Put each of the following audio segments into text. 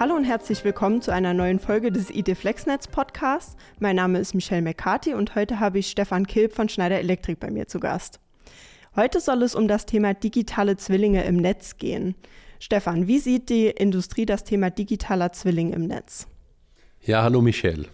Hallo und herzlich willkommen zu einer neuen Folge des ID Flexnetz Podcasts. Mein Name ist Michelle McCarthy und heute habe ich Stefan Kilp von Schneider Elektrik bei mir zu Gast. Heute soll es um das Thema digitale Zwillinge im Netz gehen. Stefan, wie sieht die Industrie das Thema digitaler Zwilling im Netz? Ja, hallo Michelle.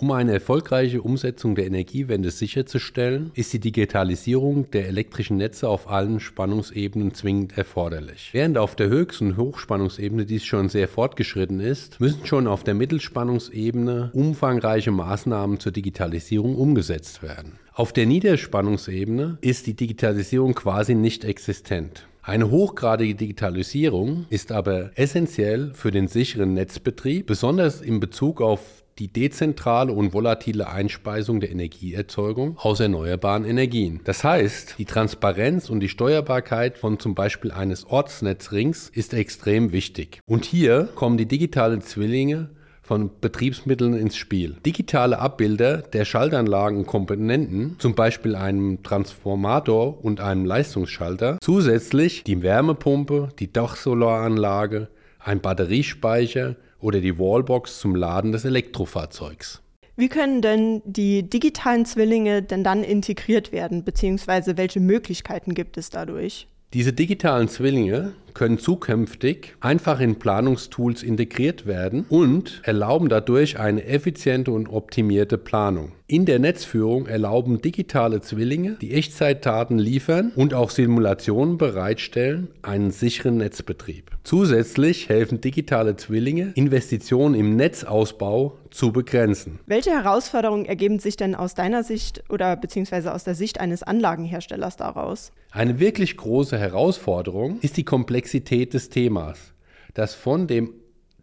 Um eine erfolgreiche Umsetzung der Energiewende sicherzustellen, ist die Digitalisierung der elektrischen Netze auf allen Spannungsebenen zwingend erforderlich. Während auf der Höchst- und Hochspannungsebene dies schon sehr fortgeschritten ist, müssen schon auf der Mittelspannungsebene umfangreiche Maßnahmen zur Digitalisierung umgesetzt werden. Auf der Niederspannungsebene ist die Digitalisierung quasi nicht existent. Eine hochgradige Digitalisierung ist aber essentiell für den sicheren Netzbetrieb, besonders in Bezug auf die dezentrale und volatile Einspeisung der Energieerzeugung aus erneuerbaren Energien. Das heißt, die Transparenz und die Steuerbarkeit von zum Beispiel eines Ortsnetzrings ist extrem wichtig. Und hier kommen die digitalen Zwillinge von Betriebsmitteln ins Spiel. Digitale Abbilder der Schaltanlagen und Komponenten, zum Beispiel einem Transformator und einem Leistungsschalter, zusätzlich die Wärmepumpe, die Dachsolaranlage, ein Batteriespeicher, oder die Wallbox zum Laden des Elektrofahrzeugs. Wie können denn die digitalen Zwillinge denn dann integriert werden, beziehungsweise welche Möglichkeiten gibt es dadurch? Diese digitalen Zwillinge können zukünftig einfach in Planungstools integriert werden und erlauben dadurch eine effiziente und optimierte Planung. In der Netzführung erlauben digitale Zwillinge, die Echtzeitdaten liefern und auch Simulationen bereitstellen, einen sicheren Netzbetrieb. Zusätzlich helfen digitale Zwillinge, Investitionen im Netzausbau zu begrenzen. Welche Herausforderungen ergeben sich denn aus deiner Sicht oder beziehungsweise aus der Sicht eines Anlagenherstellers daraus? Eine wirklich große Herausforderung ist die Komplexität des Themas, das von dem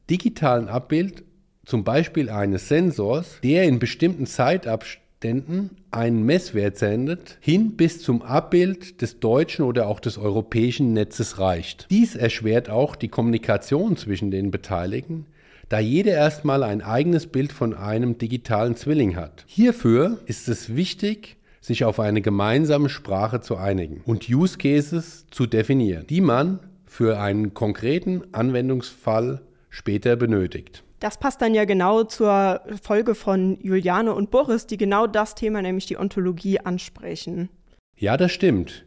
digitalen Abbild, zum Beispiel eines Sensors, der in bestimmten Zeitabständen Ständen einen Messwert sendet, hin bis zum Abbild des deutschen oder auch des europäischen Netzes reicht. Dies erschwert auch die Kommunikation zwischen den Beteiligten, da jeder erstmal ein eigenes Bild von einem digitalen Zwilling hat. Hierfür ist es wichtig, sich auf eine gemeinsame Sprache zu einigen und Use Cases zu definieren, die man für einen konkreten Anwendungsfall später benötigt. Das passt dann ja genau zur Folge von Juliane und Boris, die genau das Thema, nämlich die Ontologie, ansprechen. Ja, das stimmt.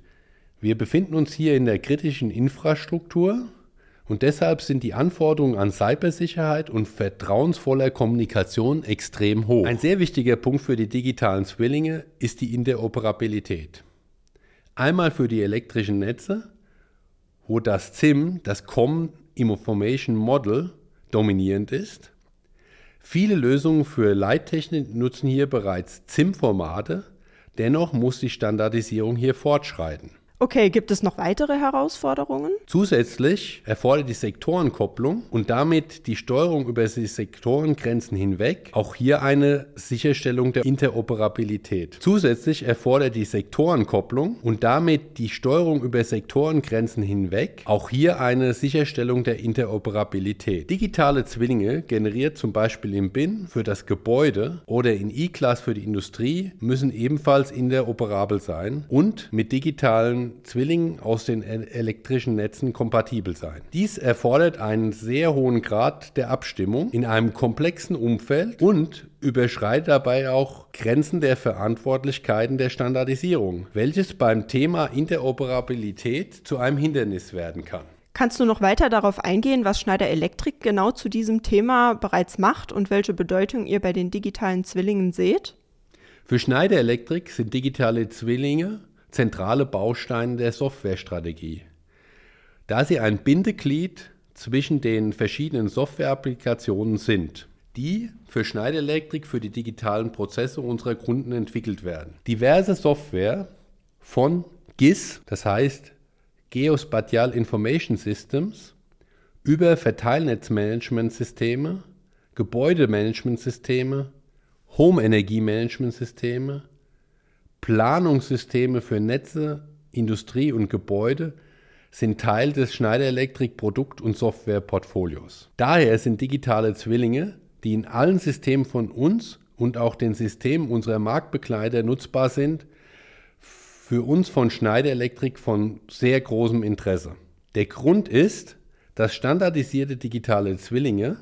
Wir befinden uns hier in der kritischen Infrastruktur und deshalb sind die Anforderungen an Cybersicherheit und vertrauensvoller Kommunikation extrem hoch. Ein sehr wichtiger Punkt für die digitalen Zwillinge ist die Interoperabilität. Einmal für die elektrischen Netze, wo das CIM, das Common Information Model, dominierend ist. Viele Lösungen für Leittechnik nutzen hier bereits ZIM-Formate, dennoch muss die Standardisierung hier fortschreiten. Okay, gibt es noch weitere Herausforderungen? Zusätzlich erfordert die Sektorenkopplung und damit die Steuerung über die Sektorengrenzen hinweg auch hier eine Sicherstellung der Interoperabilität. Zusätzlich erfordert die Sektorenkopplung und damit die Steuerung über Sektorengrenzen hinweg auch hier eine Sicherstellung der Interoperabilität. Digitale Zwillinge generiert zum Beispiel im BIN für das Gebäude oder in E-Class für die Industrie müssen ebenfalls interoperabel sein und mit digitalen Zwillingen aus den elektrischen Netzen kompatibel sein. Dies erfordert einen sehr hohen Grad der Abstimmung in einem komplexen Umfeld und überschreitet dabei auch Grenzen der Verantwortlichkeiten der Standardisierung, welches beim Thema Interoperabilität zu einem Hindernis werden kann. Kannst du noch weiter darauf eingehen, was Schneider Elektrik genau zu diesem Thema bereits macht und welche Bedeutung ihr bei den digitalen Zwillingen seht? Für Schneider Elektrik sind digitale Zwillinge zentrale Bausteine der Softwarestrategie. Da sie ein Bindeglied zwischen den verschiedenen Softwareapplikationen sind, die für Schneider Electric für die digitalen Prozesse unserer Kunden entwickelt werden. Diverse Software von GIS, das heißt Geospatial Information Systems, über Verteilnetzmanagementsysteme, Gebäudemanagementsysteme, Home-Energiemanagementsysteme, Planungssysteme für Netze, Industrie und Gebäude sind Teil des Schneider Electric Produkt- und Softwareportfolios. Daher sind digitale Zwillinge, die in allen Systemen von uns und auch den Systemen unserer Marktbegleiter nutzbar sind, für uns von Schneider Electric von sehr großem Interesse. Der Grund ist, dass standardisierte digitale Zwillinge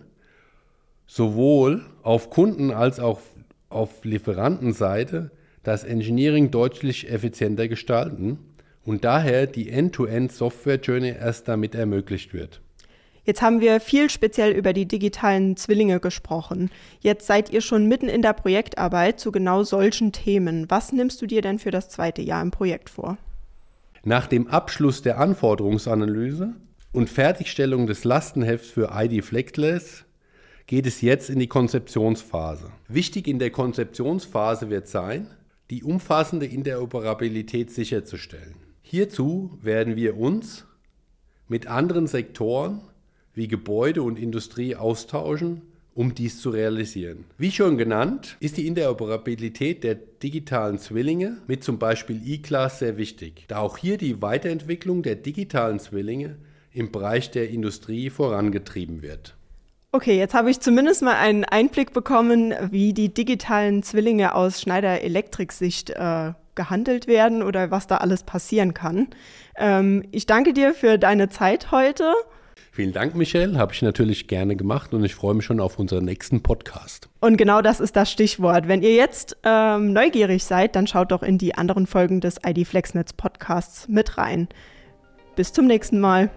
sowohl auf Kunden- als auch auf Lieferantenseite das Engineering deutlich effizienter gestalten und daher die End-to-End-Software-Journey erst damit ermöglicht wird. Jetzt haben wir viel speziell über die digitalen Zwillinge gesprochen. Jetzt seid ihr schon mitten in der Projektarbeit zu genau solchen Themen. Was nimmst du dir denn für das zweite Jahr im Projekt vor? Nach dem Abschluss der Anforderungsanalyse und Fertigstellung des Lastenhefts für ID Flexless geht es jetzt in die Konzeptionsphase. Wichtig in der Konzeptionsphase wird sein, die umfassende Interoperabilität sicherzustellen. Hierzu werden wir uns mit anderen Sektoren wie Gebäude und Industrie austauschen, um dies zu realisieren. Wie schon genannt, ist die Interoperabilität der digitalen Zwillinge mit zum Beispiel E-Class sehr wichtig, da auch hier die Weiterentwicklung der digitalen Zwillinge im Bereich der Industrie vorangetrieben wird. Okay, jetzt habe ich zumindest mal einen Einblick bekommen, wie die digitalen Zwillinge aus Schneider Elektrik Sicht äh, gehandelt werden oder was da alles passieren kann. Ähm, ich danke dir für deine Zeit heute. Vielen Dank, Michelle. Habe ich natürlich gerne gemacht und ich freue mich schon auf unseren nächsten Podcast. Und genau das ist das Stichwort. Wenn ihr jetzt ähm, neugierig seid, dann schaut doch in die anderen Folgen des ID FlexNetz Podcasts mit rein. Bis zum nächsten Mal.